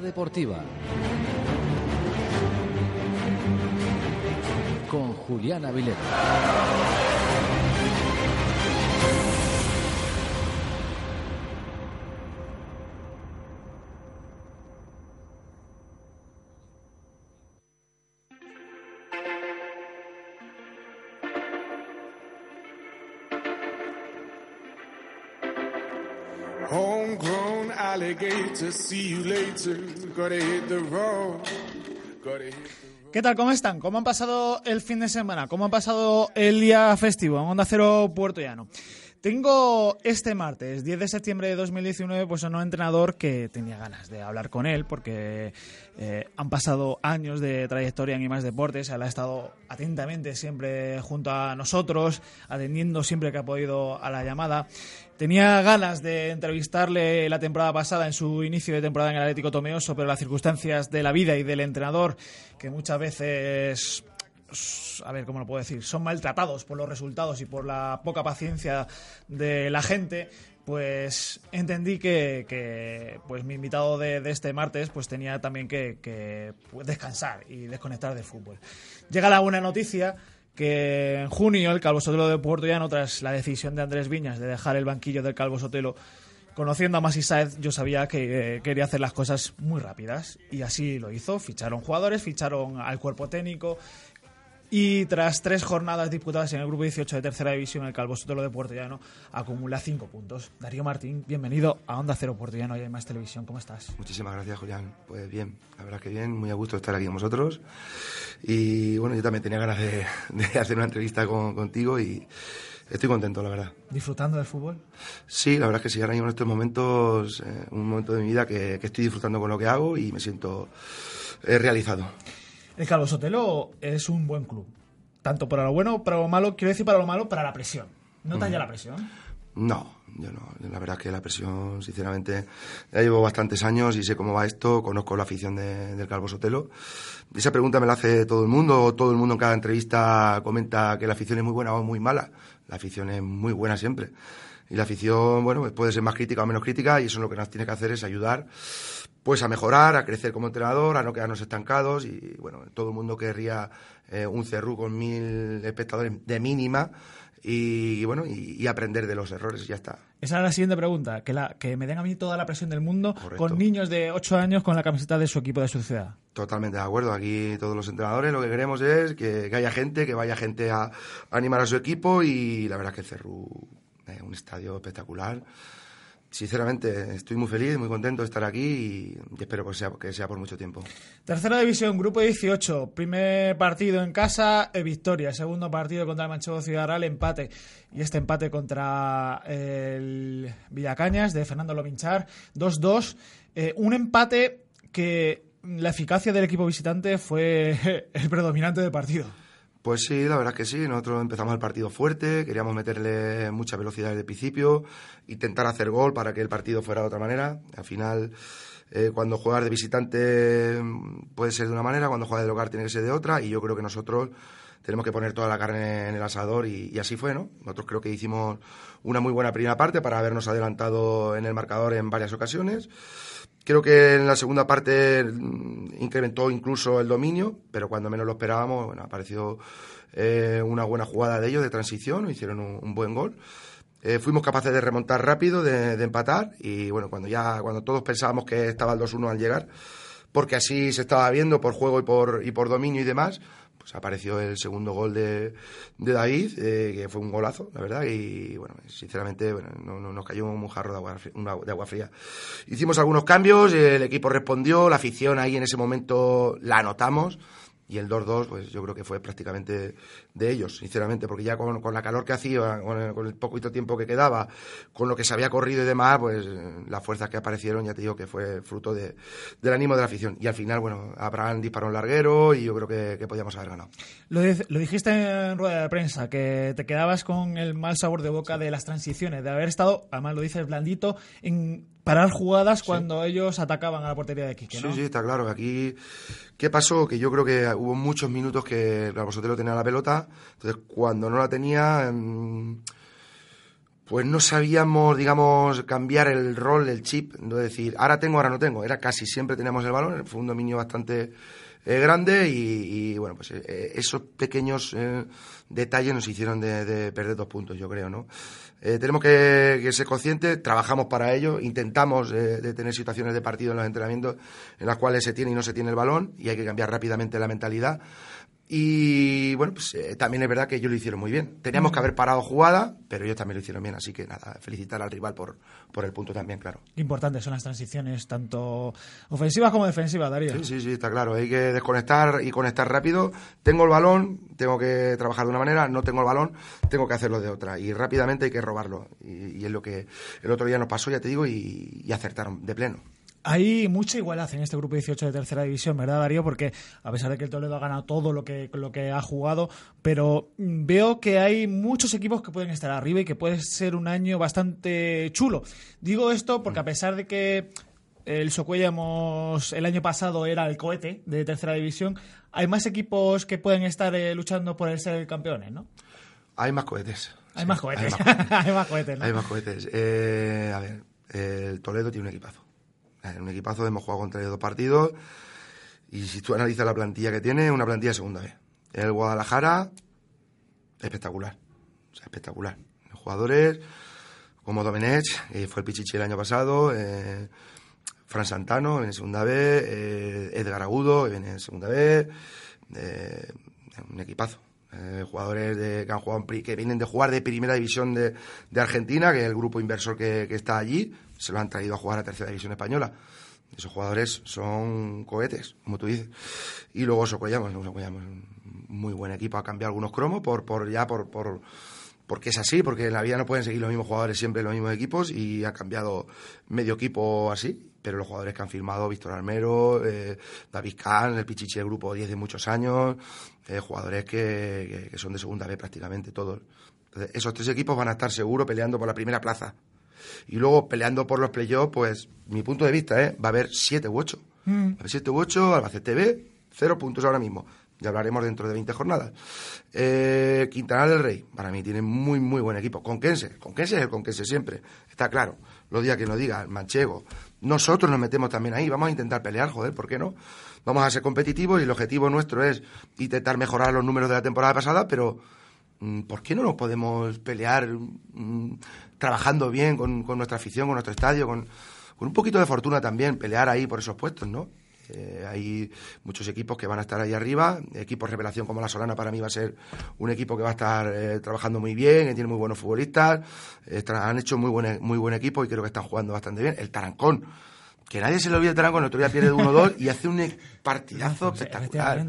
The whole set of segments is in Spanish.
Deportiva. Con Juliana Vileta. ¿Qué tal? ¿Cómo están? ¿Cómo han pasado el fin de semana? ¿Cómo han pasado el día festivo en Onda Cero Puerto Llano? Tengo este martes, 10 de septiembre de 2019, pues a un entrenador que tenía ganas de hablar con él porque eh, han pasado años de trayectoria en IMAX Deportes, él ha estado atentamente siempre junto a nosotros, atendiendo siempre que ha podido a la llamada. Tenía ganas de entrevistarle la temporada pasada en su inicio de temporada en el Atlético Tomeoso, pero las circunstancias de la vida y del entrenador, que muchas veces a ver cómo lo puedo decir, son maltratados por los resultados y por la poca paciencia de la gente, pues entendí que, pues mi invitado de, este martes pues tenía también que, descansar y desconectar del fútbol. Llega la buena noticia que en junio el Calvo Sotelo de Puerto Llano, tras la decisión de Andrés Viñas de dejar el banquillo del Calvo Sotelo, conociendo a Masi Saez, yo sabía que eh, quería hacer las cosas muy rápidas y así lo hizo. Ficharon jugadores, ficharon al cuerpo técnico, y tras tres jornadas disputadas en el grupo 18 de tercera división, el Calvo Sotelo de Puerto Llano acumula cinco puntos. Darío Martín, bienvenido a Onda Cero Puerto Llano y a Más Televisión. ¿Cómo estás? Muchísimas gracias, Julián. Pues bien, la verdad que bien, muy a gusto estar aquí con vosotros. Y bueno, yo también tenía ganas de, hacer una entrevista contigo y estoy contento, la verdad. ¿Disfrutando del fútbol? Sí, la verdad es que sí, ahora mismo en estos momentos, eh, un momento de mi vida que, estoy disfrutando con lo que hago y me siento eh, realizado. El Calvo Sotelo es un buen club. Tanto para lo bueno, para lo malo, quiero decir para lo malo, para la presión. ¿Notas ya la presión? No, yo no. La verdad es que la presión, sinceramente, ya llevo bastantes años y sé cómo va esto, conozco la afición del Calvo Sotelo. Esa pregunta me la hace todo el mundo, todo el mundo en cada entrevista comenta que la afición es muy buena o muy mala. La afición es muy buena siempre. Y la afición, bueno, pues puede ser más crítica o menos crítica y eso lo que nos tiene que hacer es ayudar pues a mejorar, a crecer como entrenador, a no quedarnos estancados y bueno, todo el mundo querría eh, un cerrú con mil espectadores de mínima y, bueno, y, aprender de los errores y ya está. Esa es la siguiente pregunta, que, la, que me den a mí toda la presión del mundo con niños de 8 años con la camiseta de su equipo de su ciudad. Totalmente de acuerdo, aquí todos los entrenadores lo que queremos es que, haya gente, que vaya gente a, animar a su equipo y la verdad es que el Cerrú es un estadio espectacular sinceramente estoy muy feliz, muy contento de estar aquí y, espero que sea, que sea por mucho tiempo. Tercera división, grupo 18, primer partido en casa, eh, victoria, segundo partido contra el Manchego Ciudad Real, empate. Y este empate contra el Villacañas de Fernando Lominchar, 2-2. Eh, un empate que la eficacia del equipo visitante fue el predominante del partido. Pues sí, la verdad es que sí. Nosotros empezamos el partido fuerte, queríamos meterle mucha velocidad desde el principio, intentar hacer gol para que el partido fuera de otra manera. Al final, eh, cuando juegas de visitante mm, puede ser de una manera, cuando juegas de local tiene que ser de otra, y yo creo que nosotros tenemos que poner toda la carne en el asador y, y, así fue, ¿no? Nosotros creo que hicimos una muy buena primera parte para habernos adelantado en el marcador en varias ocasiones. Creo que en la segunda parte mm, incrementó incluso el dominio, pero cuando menos lo esperábamos, bueno, apareció eh, una buena jugada de ellos de transición, hicieron un, buen gol. Eh, fuimos capaces de remontar rápido, de, empatar y bueno, cuando ya cuando todos pensábamos que estaba el 2-1 al llegar, porque así se estaba viendo por juego y por, y por dominio y demás, pues apareció el segundo gol de, David, eh, que fue un golazo, la verdad, y bueno, sinceramente bueno, no, nos cayó un jarro de agua, de agua fría. Hicimos algunos cambios, el equipo respondió, la afición ahí en ese momento la notamos, y el 2-2, pues yo creo que fue prácticamente de ellos, sinceramente, porque ya con, la calor que hacía, con el, con el, poquito tiempo que quedaba, con lo que se había corrido y demás, pues las fuerzas que aparecieron, ya te digo que fue fruto de, del ánimo de la afición. Y al final, bueno, Abraham disparó un larguero y yo creo que, que podíamos haber ganado. Lo, lo, dijiste en rueda de prensa, que te quedabas con el mal sabor de boca de las transiciones, de haber estado, además lo dices blandito, en parar jugadas cuando ellos atacaban a la portería de Quique, ¿no? Sí, sí, está claro. Aquí, ¿qué pasó? Que yo creo que hubo muchos minutos que el Sotelo tenía la pelota, entonces cuando no la tenía, mm, pues no sabíamos, digamos, cambiar el rol, el chip, no decir, ahora tengo, ahora no tengo. Era casi siempre teníamos el balón, fue un dominio bastante eh, grande y, bueno, pues eh, esos pequeños eh, detalles nos hicieron de, perder dos puntos, yo creo, ¿no? tenemos que, ser conscientes, trabajamos para ello, intentamos de tener situaciones de partido en los entrenamientos en las cuales se tiene y no se tiene el balón y hay que cambiar rápidamente la mentalidad y bueno, pues eh, también es verdad que ellos lo hicieron muy bien. Teníamos que haber parado jugada, pero ellos también lo hicieron bien. Así que nada, felicitar al rival por, por el punto también, claro. Importantes son las transiciones, tanto ofensivas como defensivas, Darío. Sí, sí, sí, está claro. Hay que desconectar y conectar rápido. Tengo el balón, tengo que trabajar de una manera. No tengo el balón, tengo que hacerlo de otra. Y rápidamente hay que robarlo. Y, es lo que el otro día nos pasó, ya te digo, y, y acertaron de pleno. Hay mucha igualdad en este grupo 18 de tercera división, ¿verdad, Darío? Porque a pesar de que el Toledo ha ganado todo lo que, lo que ha jugado, pero veo que hay muchos equipos que pueden estar arriba y que puede ser un año bastante chulo. Digo esto porque a pesar de que el Socuellamos el año pasado era el cohete de tercera división, hay más equipos que pueden estar eh, luchando por el ser campeones, ¿no? Hay más cohetes. Hay más cohetes. Hay más, cohetes, Hay más cohetes. Eh, a ver, el Toledo tiene un equipazo un equipazo hemos jugado contra ellos dos partidos y si tú analizas la plantilla que tiene, una plantilla de segunda vez. El Guadalajara, espectacular. espectacular. Los jugadores como Domenech, que fue el Pichichi el año pasado, eh, Fran Santano en segunda vez, eh, Edgar Agudo en segunda vez, eh, un equipazo. jugadores de, que, han jugado, que vienen de jugar de primera división de, Argentina, que es el grupo inversor que, que está allí, se lo han traído a jugar a tercera división española. Esos jugadores son cohetes, como tú dices. Y luego Socollamos, Socollamos, muy buen equipo, ha cambiado algunos cromos por, por ya por, por porque es así, porque en la vida no pueden seguir los mismos jugadores siempre los mismos equipos y ha cambiado medio equipo así, pero los jugadores que han firmado, Víctor Almero, eh, David Kahn, el Pichichi del grupo 10 de muchos años, eh, jugadores que, son de segunda vez prácticamente todos. esos tres equipos van a estar seguros peleando por la primera plaza y luego peleando por los playoffs, pues mi punto de vista, ¿eh? va a haber siete u ocho. Mm. Va a haber siete u ocho, Albacete B, cero puntos ahora mismo. Ya hablaremos dentro de 20 jornadas. Eh, Quintana del Rey, para mí tiene muy, muy buen equipo. Conquense, Conquense es el Conquense siempre, está claro. Lo diga que lo diga, el Manchego. Nosotros nos metemos también ahí, vamos a intentar pelear, joder, ¿por qué no? Vamos a ser competitivos y el objetivo nuestro es intentar mejorar los números de la temporada pasada, pero ¿por qué no nos podemos pelear mm, trabajando bien con, nuestra afición, con nuestro estadio, con, un poquito de fortuna también, pelear ahí por esos puestos, ¿no? Eh, hay muchos equipos que van a estar ahí arriba. Equipos revelación como la Solana para mí va a ser un equipo que va a estar eh, trabajando muy bien, que tiene muy buenos futbolistas. han hecho muy buen, muy buen equipo y creo que están jugando bastante bien. El Tarancón, que nadie se le olvide el Tarancón, el otro día pierde 1-2 y hace un partidazo espectacular.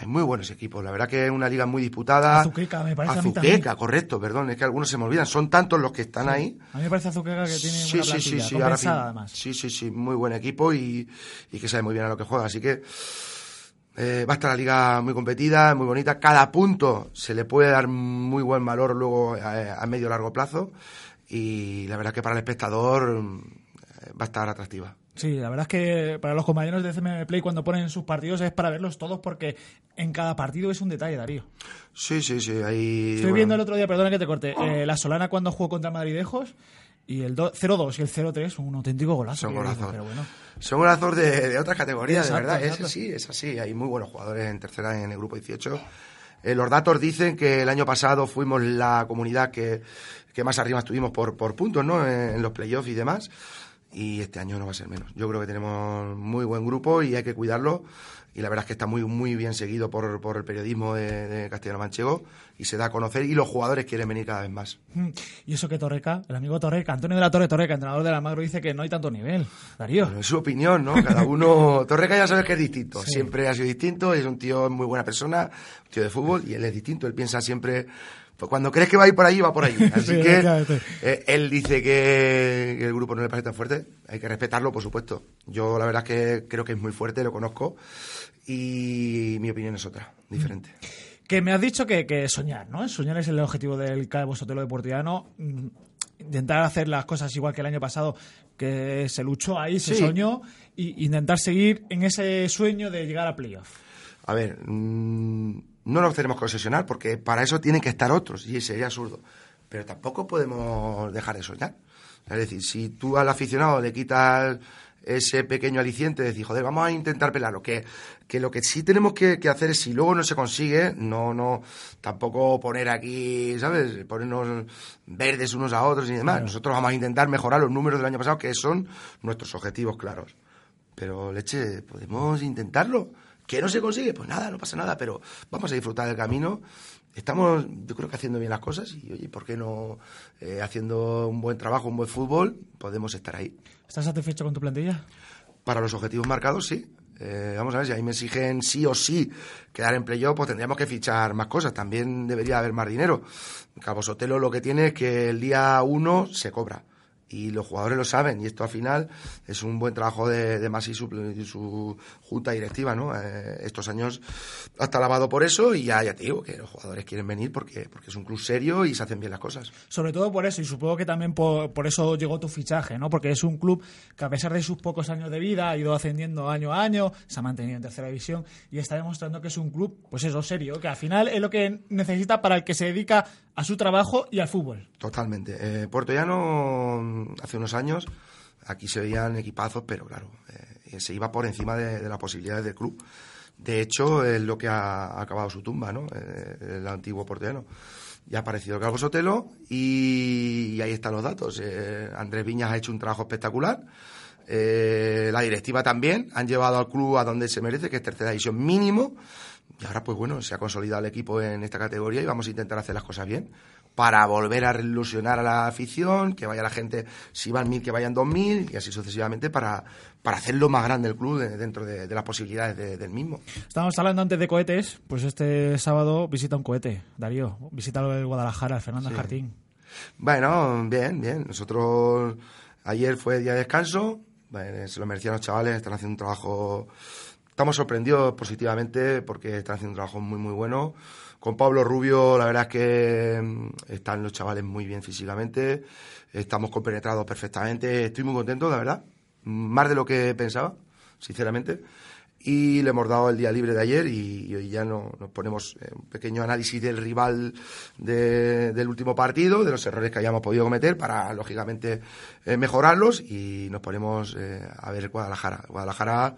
Hay muy buenos equipos. La verdad que es una liga muy disputada. Azuqueca, me parece Azuqueca, correcto, perdón. Es que algunos se me olvidan. Son tantos los que están ahí. A mí me parece Azuqueca que tiene sí, una sí, sí, sí, además. Sí, sí, sí. Muy buen equipo y, que sabe muy bien a lo que juega. Así que eh, va a estar la liga muy competida, muy bonita. Cada punto se le puede dar muy buen valor luego a, a medio largo plazo. Y la verdad que para el espectador eh, va a estar atractiva. Sí, la verdad es que para los compañeros de CMM Play cuando ponen sus partidos es para verlos todos porque en cada partido es un detalle, Darío. Sí, sí, sí. Ahí, Estoy viendo el otro día, perdona que te corte, eh, la Solana cuando jugó contra Madridejos y el 0-2 y el 0-3 son un auténtico golazo. Son golazos. Son golazos de, de otras categorías, de verdad. Es así, es así. Hay muy buenos jugadores en tercera en el grupo 18. Eh, los datos dicen que el año pasado fuimos la comunidad que, que más arriba estuvimos por, por puntos, ¿no? en los playoffs y demás y este año no va a ser menos. Yo creo que tenemos muy buen grupo y hay que cuidarlo y la verdad es que está muy muy bien seguido por, por el periodismo de, Castellano Manchego y se da a conocer y los jugadores quieren venir cada vez más. Mm. Y eso que Torreca, el amigo Torreca, Antonio de la Torre Torreca, entrenador de la Magro, dice que no hay tanto nivel. Darío. es su opinión, ¿no? Cada uno... Torreca ya sabes que es distinto, siempre ha sido distinto, es un tío muy buena persona, un tío de fútbol y él es distinto, él piensa siempre pues cuando crees que va a ir por ahí, va por ahí. Así que eh, él dice que, el grupo no le parece tan fuerte. Hay que respetarlo, por supuesto. Yo la verdad es que creo que es muy fuerte, lo conozco. Y mi opinión es otra, diferente. Que me has dicho que, soñar, ¿no? Soñar es el objetivo del Cabo Sotelo Deportiano. Mm, intentar hacer las cosas igual que el año pasado, que se luchó ahí, se soñó, y intentar seguir en ese sueño de llegar a playoff. A ver, mm, no nos tenemos que obsesionar porque para eso tienen que estar otros y sería absurdo. pero tampoco podemos dejar de soñar. Es decir, si tú al aficionado le quitas ese pequeño aliciente de decir, joder, vamos a intentar pelarlo. Que, que lo que sí tenemos que, hacer es, si luego no se consigue, no, no, tampoco poner aquí, ¿sabes? Ponernos verdes unos a otros y demás. Nosotros vamos a intentar mejorar los números del año pasado, que son nuestros objetivos claros. Pero, leche, podemos intentarlo. ¿Que no se consigue? Pues nada, no pasa nada, pero vamos a disfrutar del camino. Estamos, yo creo que haciendo bien las cosas y, oye, ¿por qué no eh, haciendo un buen trabajo, un buen fútbol, podemos estar ahí? ¿Estás satisfecho con tu plantilla? Para los objetivos marcados, sí. Eh, vamos a ver, si ahí me exigen sí o sí quedar en playoff, pues tendríamos que fichar más cosas. También debería haber más dinero. Cabo Sotelo lo que tiene es que el día uno se cobra y los jugadores lo saben y esto al final es un buen trabajo de, de Masi y su, junta directiva no eh, estos años hasta lavado por eso y ya te digo que los jugadores quieren venir porque porque es un club serio y se hacen bien las cosas. Sobre todo por eso y supongo que también por, por eso llegó tu fichaje no porque es un club que a pesar de sus pocos años de vida ha ido ascendiendo año a año se ha mantenido en tercera división y está demostrando que es un club pues eso serio que al final es lo que necesita para el que se dedica a su trabajo y al fútbol totalmente eh, Puerto Llano hace unos años, aquí se veían equipazos, pero claro, eh, se iba por encima de, las posibilidades del club. De hecho, es lo que ha, acabado su tumba, ¿no? Eh, el antiguo porteano. Ya ha aparecido Calvo Sotelo y, ahí están los datos. Eh, Andrés Viñas ha hecho un trabajo espectacular. la directiva también han llevado al club a donde se merece, que es tercera división mínimo. Y ahora, pues bueno, se ha consolidado el equipo en esta categoría y vamos a intentar hacer las cosas bien para volver a ilusionar a la afición, que vaya la gente, si van mil, que vayan dos mil, y así sucesivamente, para, para hacerlo más grande el club dentro de, las posibilidades del mismo. Estábamos hablando antes de cohetes, pues este sábado visita un cohete, Darío, visita el Guadalajara, el Jartín. Bueno, bien, bien. Nosotros ayer fue día de descanso, se lo merecían los chavales, están haciendo un trabajo... Estamos sorprendidos positivamente porque están haciendo un trabajo muy, muy bueno. Con Pablo Rubio, la verdad es que mm, están los chavales muy bien físicamente, estamos compenetrados perfectamente, estoy muy contento, la verdad, más de lo que pensaba, sinceramente. Y le hemos dado el día libre de ayer y, hoy ya no, nos ponemos un pequeño análisis del rival del último partido, de los errores que hayamos podido cometer para, lógicamente, eh, mejorarlos y nos ponemos eh, a ver Guadalajara. Guadalajara,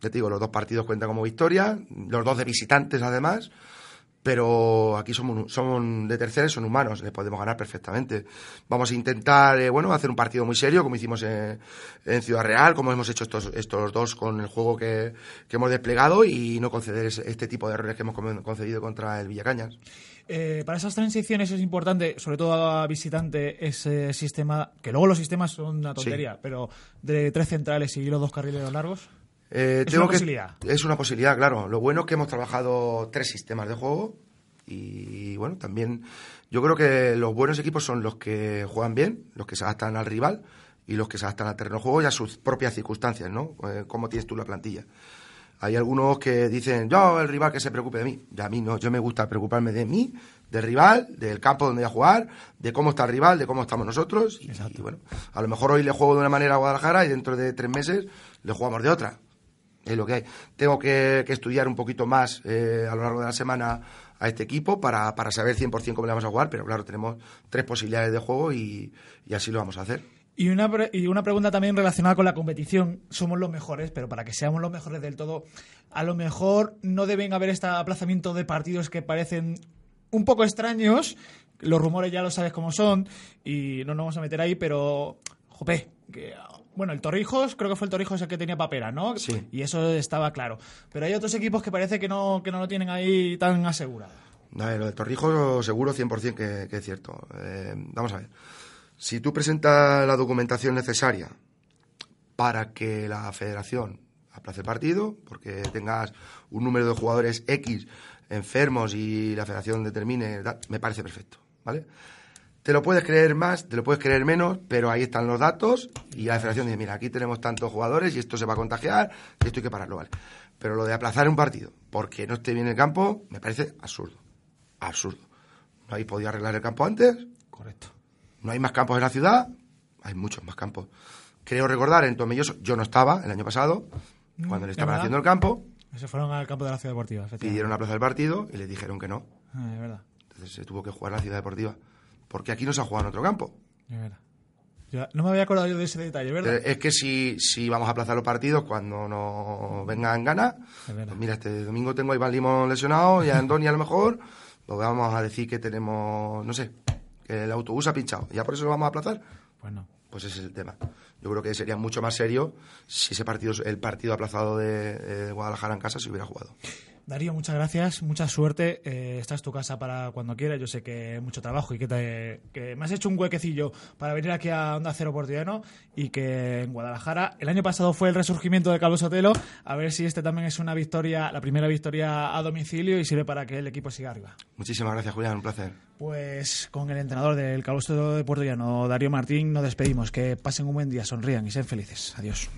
ya te digo, los dos partidos cuentan como victoria, los dos de visitantes además pero aquí somos, somos de terceros, son humanos, les podemos ganar perfectamente. Vamos a intentar, eh, bueno, hacer un partido muy serio, como hicimos en, Ciudad Real, como hemos hecho estos, estos dos con el juego que, hemos desplegado y no conceder este tipo de errores que hemos concedido contra el Villacañas. Eh, para esas transiciones es importante, sobre todo a visitante, ese sistema, que luego los sistemas son una tontería, pero de tres centrales y los dos carriles largos. Eh, es una posibilidad. Es una posibilidad, claro. Lo bueno es que hemos trabajado tres sistemas de juego y, bueno, también yo creo que los buenos equipos son los que juegan bien, los que se adaptan al rival y los que se adaptan al terreno de juego y a sus propias circunstancias, ¿no? Eh, ¿Cómo tienes tú la plantilla? Hay algunos que dicen, yo, el rival que se preocupe de mí. Y a mí no, yo me gusta preocuparme de mí, del rival, del campo donde voy a jugar, de cómo está el rival, de cómo estamos nosotros. Y, y, bueno, a lo mejor hoy le juego de una manera a Guadalajara y dentro de tres meses le jugamos de otra es lo que hay. Tengo que, estudiar un poquito más eh, a lo largo de la semana a este equipo para, para saber 100% cómo le vamos a jugar, pero claro, tenemos tres posibilidades de juego y, así lo vamos a hacer. Y una, y una pregunta también relacionada con la competición. Somos los mejores, pero para que seamos los mejores del todo, a lo mejor no deben haber este aplazamiento de partidos que parecen un poco extraños. Los rumores ya lo sabes cómo son y no nos vamos a meter ahí, pero, jope, que bueno, el Torrijos, creo que fue el Torrijos el que tenía papera, ¿no? Sí. Y eso estaba claro. Pero hay otros equipos que parece que no, que no lo tienen ahí tan asegurado. No, lo de Torrijos seguro 100% que, que es cierto. Eh, vamos a ver. Si tú presentas la documentación necesaria para que la federación aplace el partido, porque tengas un número de jugadores X enfermos y la federación determine, me parece perfecto, ¿vale? Te lo puedes creer más, te lo puedes creer menos, pero ahí están los datos y la federación dice, mira, aquí tenemos tantos jugadores y esto se va a contagiar y esto hay que pararlo, ¿vale? Pero lo de aplazar un partido porque no esté bien el campo me parece absurdo. Absurdo. ¿No hay podido arreglar el campo antes? Correcto. ¿No hay más campos en la ciudad? Hay muchos más campos. Creo recordar en Tomelloso, yo no estaba el año pasado, mm, cuando le estaban haciendo el campo. Se fueron al campo de la ciudad deportiva. Pidieron aplazar el partido y le dijeron que no. Ah, es verdad. Entonces se tuvo que jugar la ciudad deportiva porque aquí no se ha jugado en otro campo. Ya, no me había acordado yo de ese detalle, ¿verdad? Eh, es que si, si vamos a aplazar los partidos cuando nos vengan ganas, pues mira, este domingo tengo a Iván Limón lesionado y a Andoni a lo mejor, pues vamos a decir que tenemos, no sé, que el autobús ha pinchado. ¿Ya por eso lo vamos a aplazar? Bueno. Pues ese es el tema. Yo creo que sería mucho más serio si ese partido, el partido aplazado de, de Guadalajara en casa se hubiera jugado. Darío, muchas gracias, mucha suerte. Eh, esta es tu casa para cuando quieras. Yo sé que mucho trabajo y que, te, que me has hecho un huequecillo para venir aquí a Onda Cero Portiano y que en Guadalajara el año pasado fue el resurgimiento de Carlos Sotelo. A ver si este también es una victoria, la primera victoria a domicilio y sirve para que el equipo siga arriba. Muchísimas gracias, Julián. Un placer. Pues con el entrenador del Carlos Sotelo de Puerto Llano, Darío Martín, nos despedimos. Que pasen un buen día, sonrían y sean felices. Adiós.